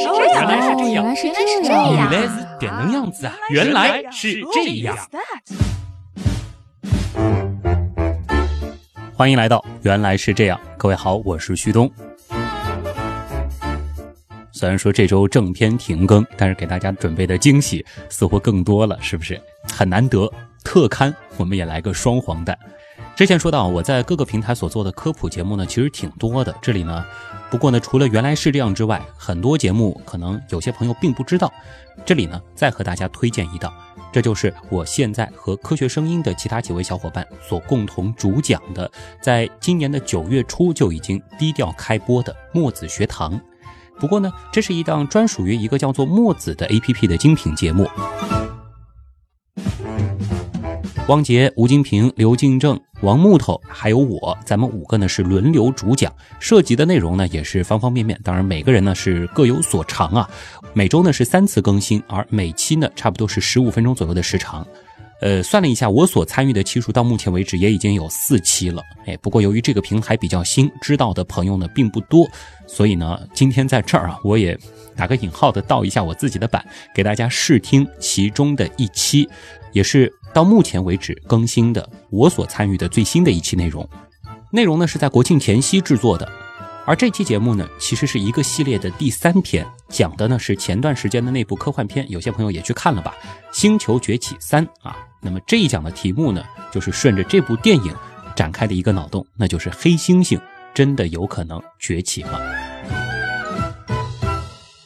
是这样，原来是这样，原来是原来是这样，原来是这样子啊！原来是这样。欢迎来到《原来是这样》，各位好，我是旭东。虽然说这周正片停更，但是给大家准备的惊喜似乎更多了，是不是？很难得，特刊我们也来个双黄蛋。之前说到我在各个平台所做的科普节目呢，其实挺多的。这里呢，不过呢，除了原来是这样之外，很多节目可能有些朋友并不知道。这里呢，再和大家推荐一道，这就是我现在和科学声音的其他几位小伙伴所共同主讲的，在今年的九月初就已经低调开播的墨子学堂。不过呢，这是一档专属于一个叫做墨子的 APP 的精品节目。汪杰、吴金平、刘敬正、王木头，还有我，咱们五个呢是轮流主讲，涉及的内容呢也是方方面面。当然，每个人呢是各有所长啊。每周呢是三次更新，而每期呢差不多是十五分钟左右的时长。呃，算了一下，我所参与的期数到目前为止也已经有四期了。哎，不过由于这个平台比较新，知道的朋友呢并不多，所以呢，今天在这儿啊，我也打个引号的倒一下我自己的版，给大家试听其中的一期，也是到目前为止更新的我所参与的最新的一期内容。内容呢是在国庆前夕制作的，而这期节目呢其实是一个系列的第三篇，讲的呢是前段时间的那部科幻片，有些朋友也去看了吧，《星球崛起三》啊。那么这一讲的题目呢，就是顺着这部电影展开的一个脑洞，那就是黑猩猩真的有可能崛起吗？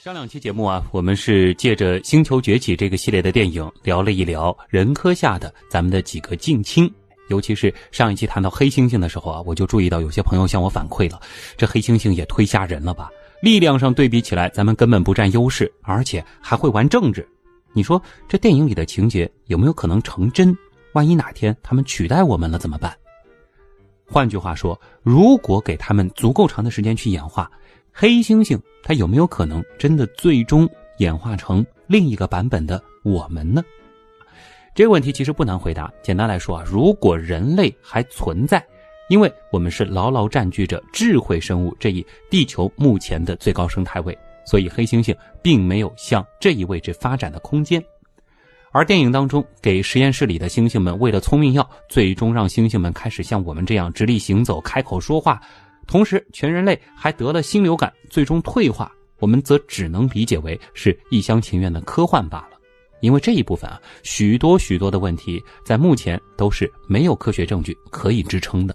上两期节目啊，我们是借着《星球崛起》这个系列的电影，聊了一聊人科下的咱们的几个近亲。尤其是上一期谈到黑猩猩的时候啊，我就注意到有些朋友向我反馈了，这黑猩猩也忒吓人了吧？力量上对比起来，咱们根本不占优势，而且还会玩政治。你说这电影里的情节有没有可能成真？万一哪天他们取代我们了怎么办？换句话说，如果给他们足够长的时间去演化，黑猩猩它有没有可能真的最终演化成另一个版本的我们呢？这个问题其实不难回答。简单来说啊，如果人类还存在，因为我们是牢牢占据着智慧生物这一地球目前的最高生态位，所以黑猩猩并没有向这一位置发展的空间。而电影当中给实验室里的猩猩们喂了聪明药，最终让猩猩们开始像我们这样直立行走、开口说话，同时全人类还得了新流感，最终退化，我们则只能理解为是一厢情愿的科幻罢了。因为这一部分啊，许多许多的问题在目前都是没有科学证据可以支撑的。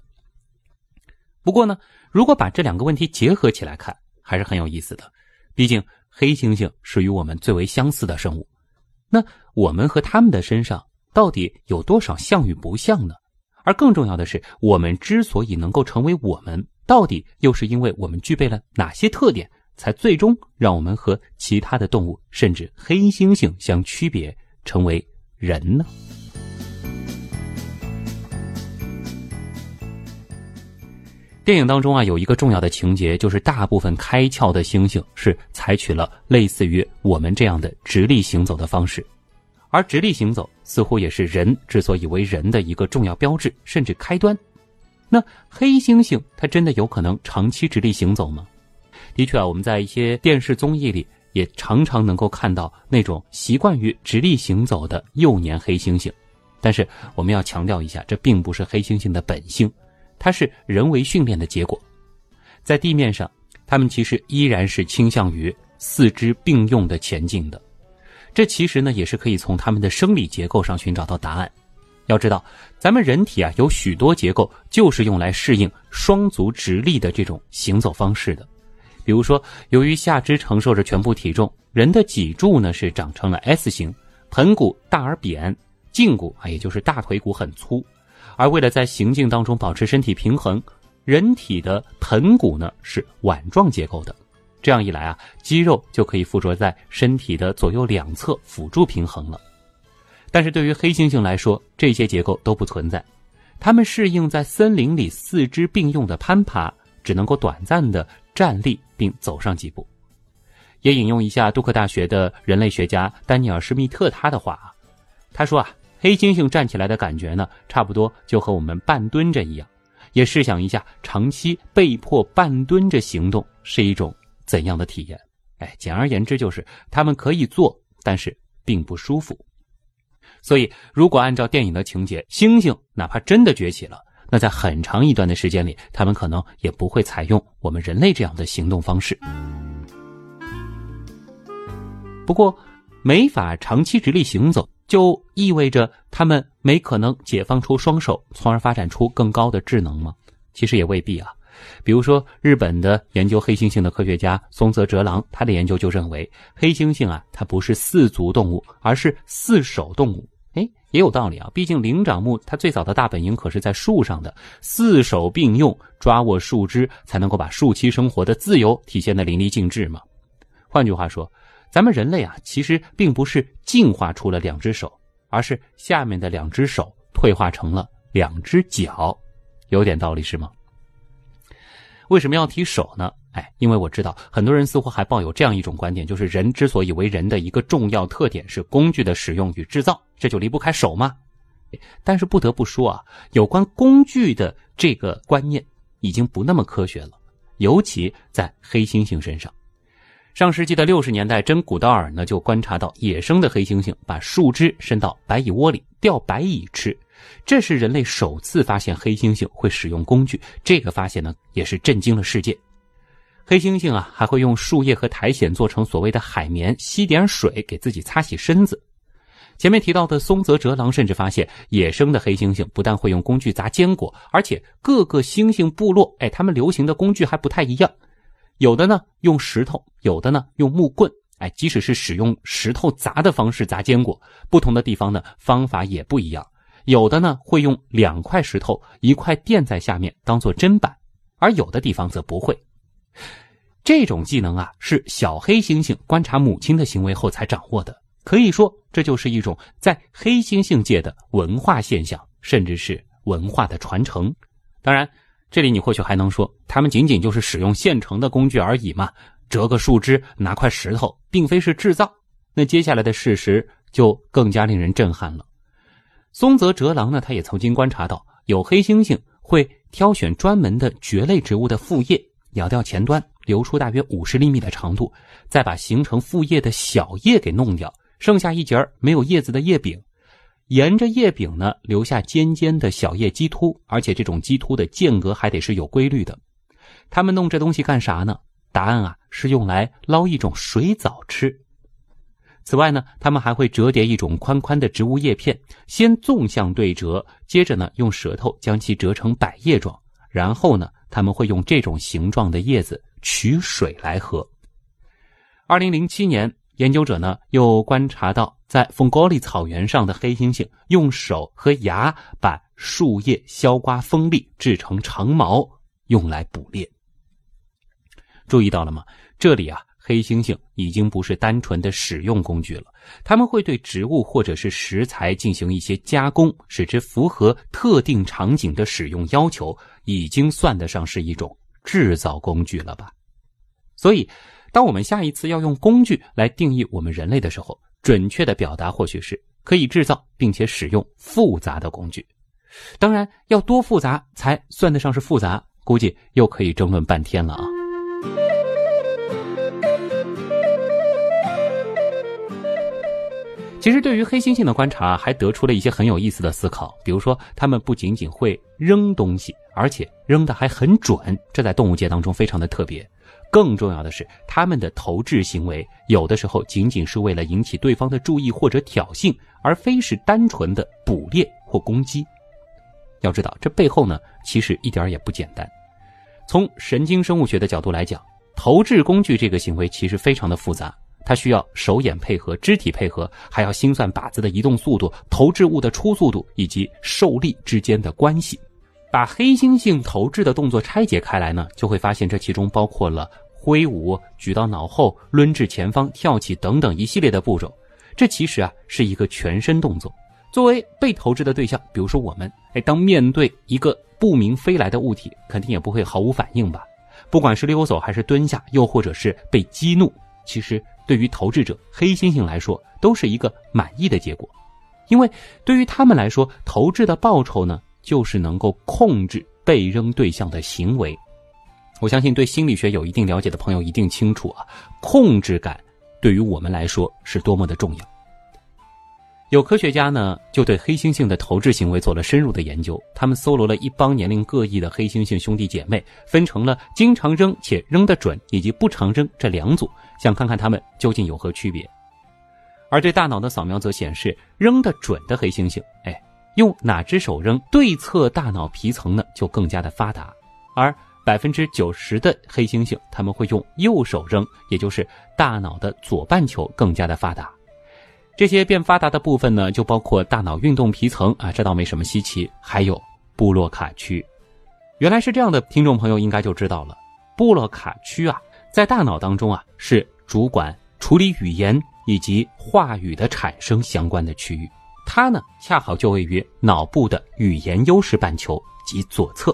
不过呢，如果把这两个问题结合起来看，还是很有意思的。毕竟黑猩猩是与我们最为相似的生物，那我们和他们的身上到底有多少像与不像呢？而更重要的是，我们之所以能够成为我们，到底又是因为我们具备了哪些特点，才最终让我们和其他的动物，甚至黑猩猩相区别，成为人呢？电影当中啊，有一个重要的情节，就是大部分开窍的猩猩是采取了类似于我们这样的直立行走的方式，而直立行走似乎也是人之所以为人的一个重要标志，甚至开端。那黑猩猩它真的有可能长期直立行走吗？的确啊，我们在一些电视综艺里也常常能够看到那种习惯于直立行走的幼年黑猩猩，但是我们要强调一下，这并不是黑猩猩的本性。它是人为训练的结果，在地面上，它们其实依然是倾向于四肢并用的前进的。这其实呢，也是可以从它们的生理结构上寻找到答案。要知道，咱们人体啊，有许多结构就是用来适应双足直立的这种行走方式的。比如说，由于下肢承受着全部体重，人的脊柱呢是长成了 S 型，盆骨大而扁，胫骨啊，也就是大腿骨很粗。而为了在行进当中保持身体平衡，人体的盆骨呢是碗状结构的。这样一来啊，肌肉就可以附着在身体的左右两侧辅助平衡了。但是对于黑猩猩来说，这些结构都不存在。它们适应在森林里四肢并用的攀爬，只能够短暂的站立并走上几步。也引用一下杜克大学的人类学家丹尼尔·施密特他的话啊，他说啊。黑猩猩站起来的感觉呢，差不多就和我们半蹲着一样。也试想一下，长期被迫半蹲着行动是一种怎样的体验？哎，简而言之就是他们可以做，但是并不舒服。所以，如果按照电影的情节，猩猩哪怕真的崛起了，那在很长一段的时间里，他们可能也不会采用我们人类这样的行动方式。不过，没法长期直立行走，就意味着他们没可能解放出双手，从而发展出更高的智能吗？其实也未必啊。比如说，日本的研究黑猩猩的科学家松泽哲郎，他的研究就认为，黑猩猩啊，它不是四足动物，而是四手动物。哎，也有道理啊，毕竟灵长目它最早的大本营可是在树上的，四手并用，抓握树枝，才能够把树栖生活的自由体现的淋漓尽致嘛。换句话说，咱们人类啊，其实并不是进化出了两只手，而是下面的两只手退化成了两只脚，有点道理是吗？为什么要提手呢？哎，因为我知道很多人似乎还抱有这样一种观点，就是人之所以为人的一个重要特点是工具的使用与制造，这就离不开手吗？但是不得不说啊，有关工具的这个观念已经不那么科学了，尤其在黑猩猩身上。上世纪的六十年代，真古道尔呢就观察到野生的黑猩猩把树枝伸到白蚁窝里钓白蚁吃。这是人类首次发现黑猩猩会使用工具，这个发现呢也是震惊了世界。黑猩猩啊还会用树叶和苔藓做成所谓的海绵，吸点水给自己擦洗身子。前面提到的松泽哲郎甚至发现，野生的黑猩猩不但会用工具砸坚果，而且各个猩猩部落，哎，他们流行的工具还不太一样，有的呢用石头，有的呢用木棍，哎，即使是使用石头砸的方式砸坚果，不同的地方呢方法也不一样。有的呢会用两块石头一块垫在下面当做砧板，而有的地方则不会。这种技能啊是小黑猩猩观察母亲的行为后才掌握的，可以说这就是一种在黑猩猩界的文化现象，甚至是文化的传承。当然，这里你或许还能说，他们仅仅就是使用现成的工具而已嘛，折个树枝，拿块石头，并非是制造。那接下来的事实就更加令人震撼了。松泽哲郎呢，他也曾经观察到，有黑猩猩会挑选专门的蕨类植物的副叶，咬掉前端，留出大约五十厘米的长度，再把形成副叶的小叶给弄掉，剩下一截没有叶子的叶柄，沿着叶柄呢留下尖尖的小叶基突，而且这种基突的间隔还得是有规律的。他们弄这东西干啥呢？答案啊，是用来捞一种水藻吃。此外呢，他们还会折叠一种宽宽的植物叶片，先纵向对折，接着呢用舌头将其折成百叶状，然后呢他们会用这种形状的叶子取水来喝。二零零七年，研究者呢又观察到，在风高里草原上的黑猩猩用手和牙把树叶削刮锋利，制成长矛，用来捕猎。注意到了吗？这里啊。黑猩猩已经不是单纯的使用工具了，他们会对植物或者是食材进行一些加工，使之符合特定场景的使用要求，已经算得上是一种制造工具了吧？所以，当我们下一次要用工具来定义我们人类的时候，准确的表达或许是可以制造并且使用复杂的工具。当然，要多复杂才算得上是复杂，估计又可以争论半天了啊。其实，对于黑猩猩的观察，还得出了一些很有意思的思考。比如说，它们不仅仅会扔东西，而且扔的还很准，这在动物界当中非常的特别。更重要的是，它们的投掷行为有的时候仅仅是为了引起对方的注意或者挑衅，而非是单纯的捕猎或攻击。要知道，这背后呢，其实一点也不简单。从神经生物学的角度来讲，投掷工具这个行为其实非常的复杂。它需要手眼配合、肢体配合，还要心算靶子的移动速度、投掷物的初速度以及受力之间的关系。把黑猩猩投掷的动作拆解开来呢，就会发现这其中包括了挥舞、举到脑后、抡至前方、跳起等等一系列的步骤。这其实啊是一个全身动作。作为被投掷的对象，比如说我们，哎，当面对一个不明飞来的物体，肯定也不会毫无反应吧？不管是溜走还是蹲下，又或者是被激怒，其实。对于投掷者黑猩猩来说，都是一个满意的结果，因为对于他们来说，投掷的报酬呢，就是能够控制被扔对象的行为。我相信对心理学有一定了解的朋友一定清楚啊，控制感对于我们来说是多么的重要。有科学家呢，就对黑猩猩的投掷行为做了深入的研究。他们搜罗了一帮年龄各异的黑猩猩兄弟姐妹，分成了经常扔且扔得准以及不常扔这两组，想看看他们究竟有何区别。而对大脑的扫描则显示，扔得准的黑猩猩，哎，用哪只手扔，对侧大脑皮层呢就更加的发达；而百分之九十的黑猩猩，他们会用右手扔，也就是大脑的左半球更加的发达。这些变发达的部分呢，就包括大脑运动皮层啊，这倒没什么稀奇。还有布洛卡区，原来是这样的，听众朋友应该就知道了。布洛卡区啊，在大脑当中啊，是主管处理语言以及话语的产生相关的区域。它呢，恰好就位于脑部的语言优势半球及左侧。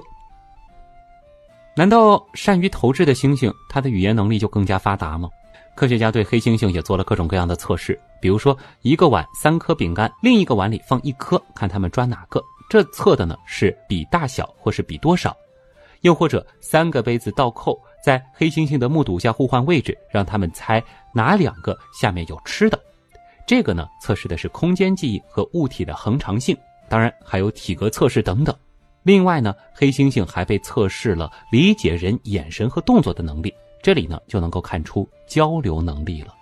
难道善于投掷的猩猩，它的语言能力就更加发达吗？科学家对黑猩猩也做了各种各样的测试，比如说一个碗三颗饼干，另一个碗里放一颗，看他们抓哪个。这测的呢是比大小或是比多少，又或者三个杯子倒扣在黑猩猩的目睹下互换位置，让他们猜哪两个下面有吃的。这个呢测试的是空间记忆和物体的恒常性，当然还有体格测试等等。另外呢，黑猩猩还被测试了理解人眼神和动作的能力。这里呢就能够看出交流能力了，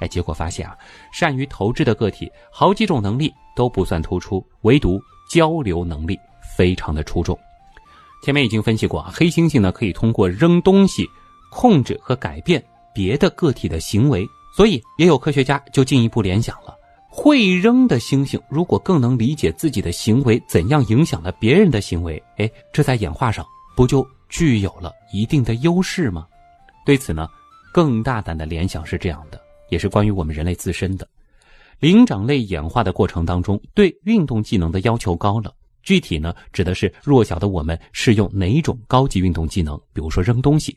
哎，结果发现啊，善于投掷的个体好几种能力都不算突出，唯独交流能力非常的出众。前面已经分析过啊，黑猩猩呢可以通过扔东西控制和改变别的个体的行为，所以也有科学家就进一步联想了：会扔的猩猩如果更能理解自己的行为怎样影响了别人的行为，哎，这在演化上不就具有了一定的优势吗？对此呢，更大胆的联想是这样的，也是关于我们人类自身的灵长类演化的过程当中，对运动技能的要求高了。具体呢，指的是弱小的我们适用哪种高级运动技能，比如说扔东西，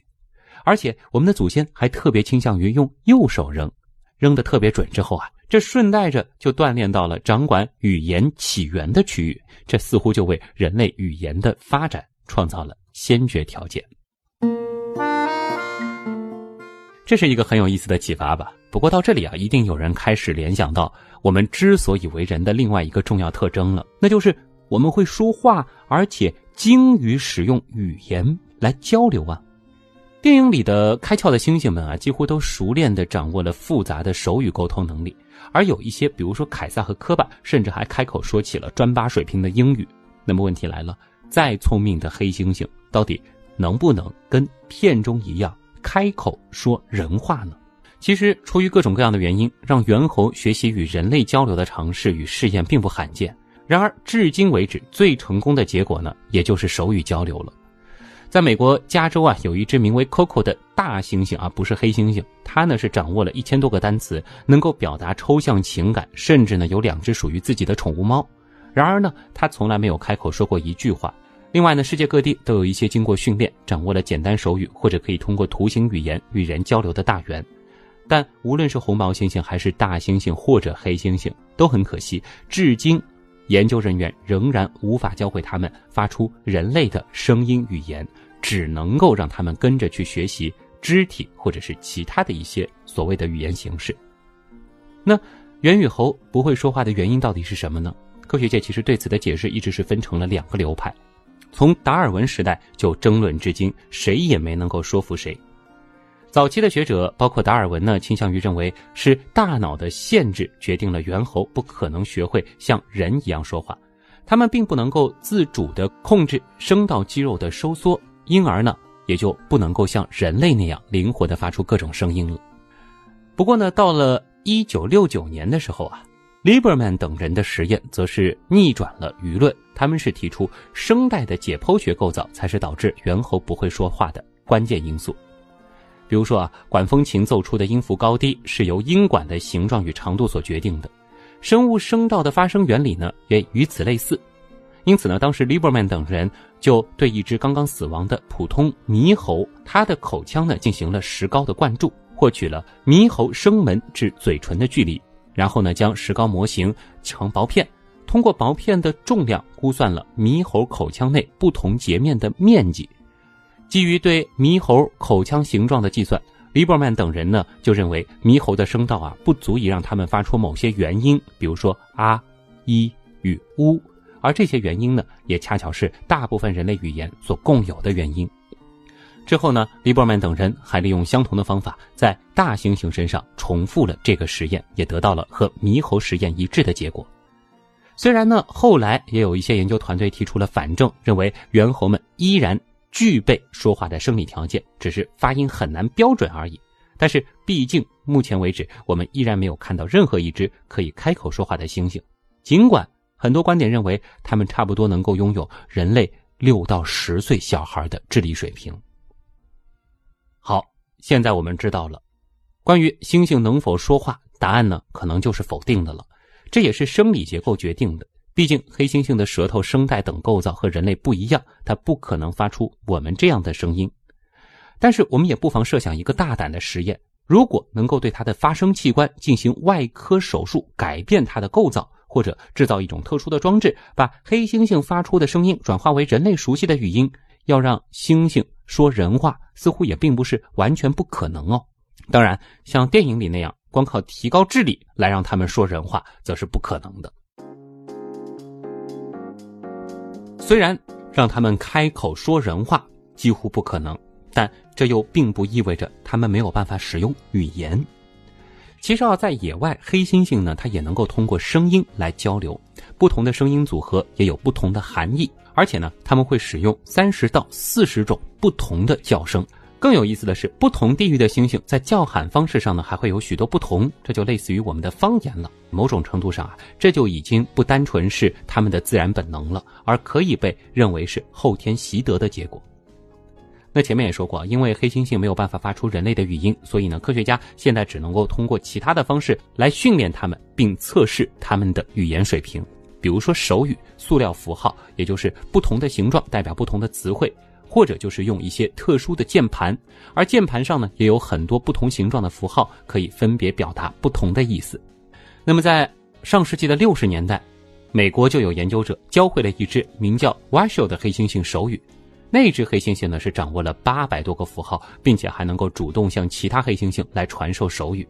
而且我们的祖先还特别倾向于用右手扔，扔的特别准之后啊，这顺带着就锻炼到了掌管语言起源的区域，这似乎就为人类语言的发展创造了先决条件。这是一个很有意思的启发吧。不过到这里啊，一定有人开始联想到我们之所以为人的另外一个重要特征了，那就是我们会说话，而且精于使用语言来交流啊。电影里的开窍的猩猩们啊，几乎都熟练地掌握了复杂的手语沟通能力，而有一些，比如说凯撒和科巴，甚至还开口说起了专八水平的英语。那么问题来了，再聪明的黑猩猩，到底能不能跟片中一样？开口说人话呢？其实出于各种各样的原因，让猿猴学习与人类交流的尝试与试验并不罕见。然而，至今为止最成功的结果呢，也就是手语交流了。在美国加州啊，有一只名为 Coco 的大猩猩啊，不是黑猩猩，它呢是掌握了一千多个单词，能够表达抽象情感，甚至呢有两只属于自己的宠物猫。然而呢，它从来没有开口说过一句话。另外呢，世界各地都有一些经过训练、掌握了简单手语或者可以通过图形语言与人交流的大猿，但无论是红毛猩猩还是大猩猩或者黑猩猩，都很可惜，至今研究人员仍然无法教会他们发出人类的声音语言，只能够让他们跟着去学习肢体或者是其他的一些所谓的语言形式。那猿与猴不会说话的原因到底是什么呢？科学界其实对此的解释一直是分成了两个流派。从达尔文时代就争论至今，谁也没能够说服谁。早期的学者，包括达尔文呢，倾向于认为是大脑的限制决定了猿猴不可能学会像人一样说话，他们并不能够自主地控制声道肌肉的收缩，因而呢，也就不能够像人类那样灵活地发出各种声音了。不过呢，到了一九六九年的时候啊。Lieberman 等人的实验则是逆转了舆论，他们是提出声带的解剖学构造才是导致猿猴不会说话的关键因素。比如说啊，管风琴奏出的音符高低是由音管的形状与长度所决定的，生物声道的发声原理呢也与此类似。因此呢，当时 Lieberman 等人就对一只刚刚死亡的普通猕猴，它的口腔呢进行了石膏的灌注，获取了猕猴声门至嘴唇的距离。然后呢，将石膏模型成薄片，通过薄片的重量估算了猕猴口腔内不同截面的面积。基于对猕猴口腔形状的计算，利伯曼等人呢就认为猕猴的声道啊不足以让他们发出某些元音，比如说啊、一与乌，而这些元音呢也恰巧是大部分人类语言所共有的元音。之后呢，黎伯曼等人还利用相同的方法，在大猩猩身上重复了这个实验，也得到了和猕猴实验一致的结果。虽然呢，后来也有一些研究团队提出了反证，认为猿猴们依然具备说话的生理条件，只是发音很难标准而已。但是，毕竟目前为止，我们依然没有看到任何一只可以开口说话的猩猩。尽管很多观点认为，它们差不多能够拥有人类六到十岁小孩的智力水平。现在我们知道了，关于猩猩能否说话，答案呢可能就是否定的了。这也是生理结构决定的，毕竟黑猩猩的舌头、声带等构造和人类不一样，它不可能发出我们这样的声音。但是我们也不妨设想一个大胆的实验：如果能够对它的发声器官进行外科手术，改变它的构造，或者制造一种特殊的装置，把黑猩猩发出的声音转化为人类熟悉的语音，要让猩猩。说人话似乎也并不是完全不可能哦。当然，像电影里那样，光靠提高智力来让他们说人话，则是不可能的。虽然让他们开口说人话几乎不可能，但这又并不意味着他们没有办法使用语言。其实啊，在野外，黑猩猩呢，它也能够通过声音来交流，不同的声音组合也有不同的含义。而且呢，他们会使用三十到四十种不同的叫声。更有意思的是，不同地域的猩猩在叫喊方式上呢，还会有许多不同。这就类似于我们的方言了。某种程度上啊，这就已经不单纯是他们的自然本能了，而可以被认为是后天习得的结果。那前面也说过，因为黑猩猩没有办法发出人类的语音，所以呢，科学家现在只能够通过其他的方式来训练它们，并测试它们的语言水平。比如说手语、塑料符号，也就是不同的形状代表不同的词汇，或者就是用一些特殊的键盘，而键盘上呢也有很多不同形状的符号，可以分别表达不同的意思。那么在上世纪的六十年代，美国就有研究者教会了一只名叫 Washoe 的黑猩猩手语，那只黑猩猩呢是掌握了八百多个符号，并且还能够主动向其他黑猩猩来传授手语。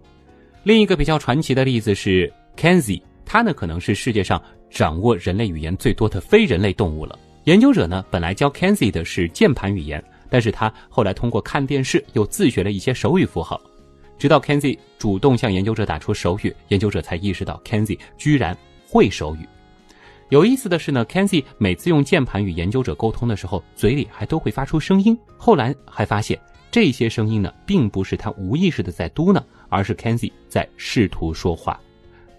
另一个比较传奇的例子是 Kenzie，它呢可能是世界上。掌握人类语言最多的非人类动物了。研究者呢，本来教 Kenzi 的是键盘语言，但是他后来通过看电视又自学了一些手语符号。直到 Kenzi 主动向研究者打出手语，研究者才意识到 Kenzi 居然会手语。有意思的是呢，Kenzi 每次用键盘与研究者沟通的时候，嘴里还都会发出声音。后来还发现，这些声音呢，并不是他无意识的在嘟囔，而是 Kenzi 在试图说话。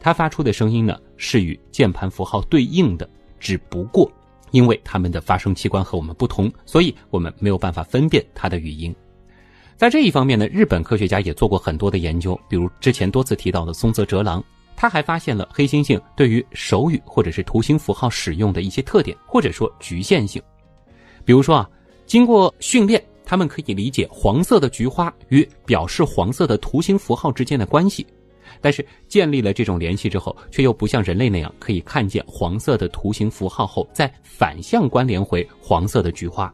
它发出的声音呢，是与键盘符号对应的，只不过因为它们的发声器官和我们不同，所以我们没有办法分辨它的语音。在这一方面呢，日本科学家也做过很多的研究，比如之前多次提到的松泽哲郎，他还发现了黑猩猩对于手语或者是图形符号使用的一些特点，或者说局限性。比如说啊，经过训练，他们可以理解黄色的菊花与表示黄色的图形符号之间的关系。但是建立了这种联系之后，却又不像人类那样可以看见黄色的图形符号后再反向关联回黄色的菊花。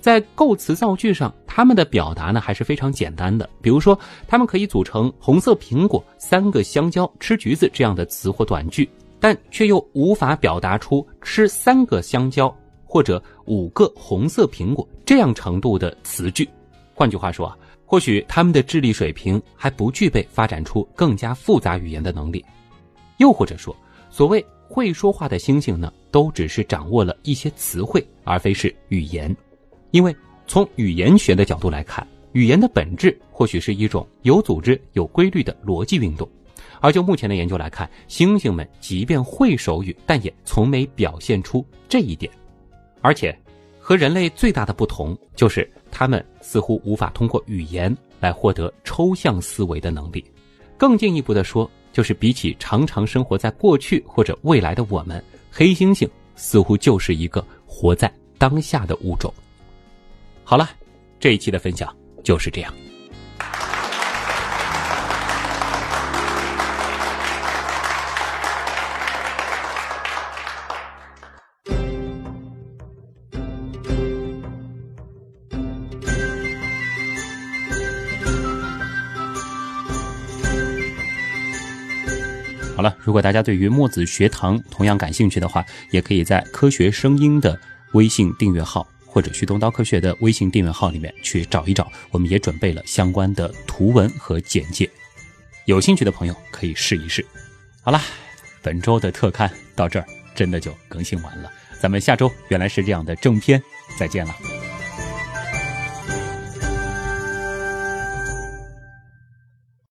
在构词造句上，他们的表达呢还是非常简单的。比如说，他们可以组成“红色苹果”“三个香蕉”“吃橘子”这样的词或短句，但却又无法表达出“吃三个香蕉”或者“五个红色苹果”这样程度的词句。换句话说啊。或许他们的智力水平还不具备发展出更加复杂语言的能力，又或者说，所谓会说话的猩猩呢，都只是掌握了一些词汇，而非是语言。因为从语言学的角度来看，语言的本质或许是一种有组织、有规律的逻辑运动。而就目前的研究来看，猩猩们即便会手语，但也从没表现出这一点，而且。和人类最大的不同就是，他们似乎无法通过语言来获得抽象思维的能力。更进一步的说，就是比起常常生活在过去或者未来的我们，黑猩猩似乎就是一个活在当下的物种。好了，这一期的分享就是这样。好了，如果大家对于墨子学堂同样感兴趣的话，也可以在科学声音的微信订阅号或者旭东刀科学的微信订阅号里面去找一找，我们也准备了相关的图文和简介，有兴趣的朋友可以试一试。好了，本周的特刊到这儿真的就更新完了，咱们下周原来是这样的正片再见了。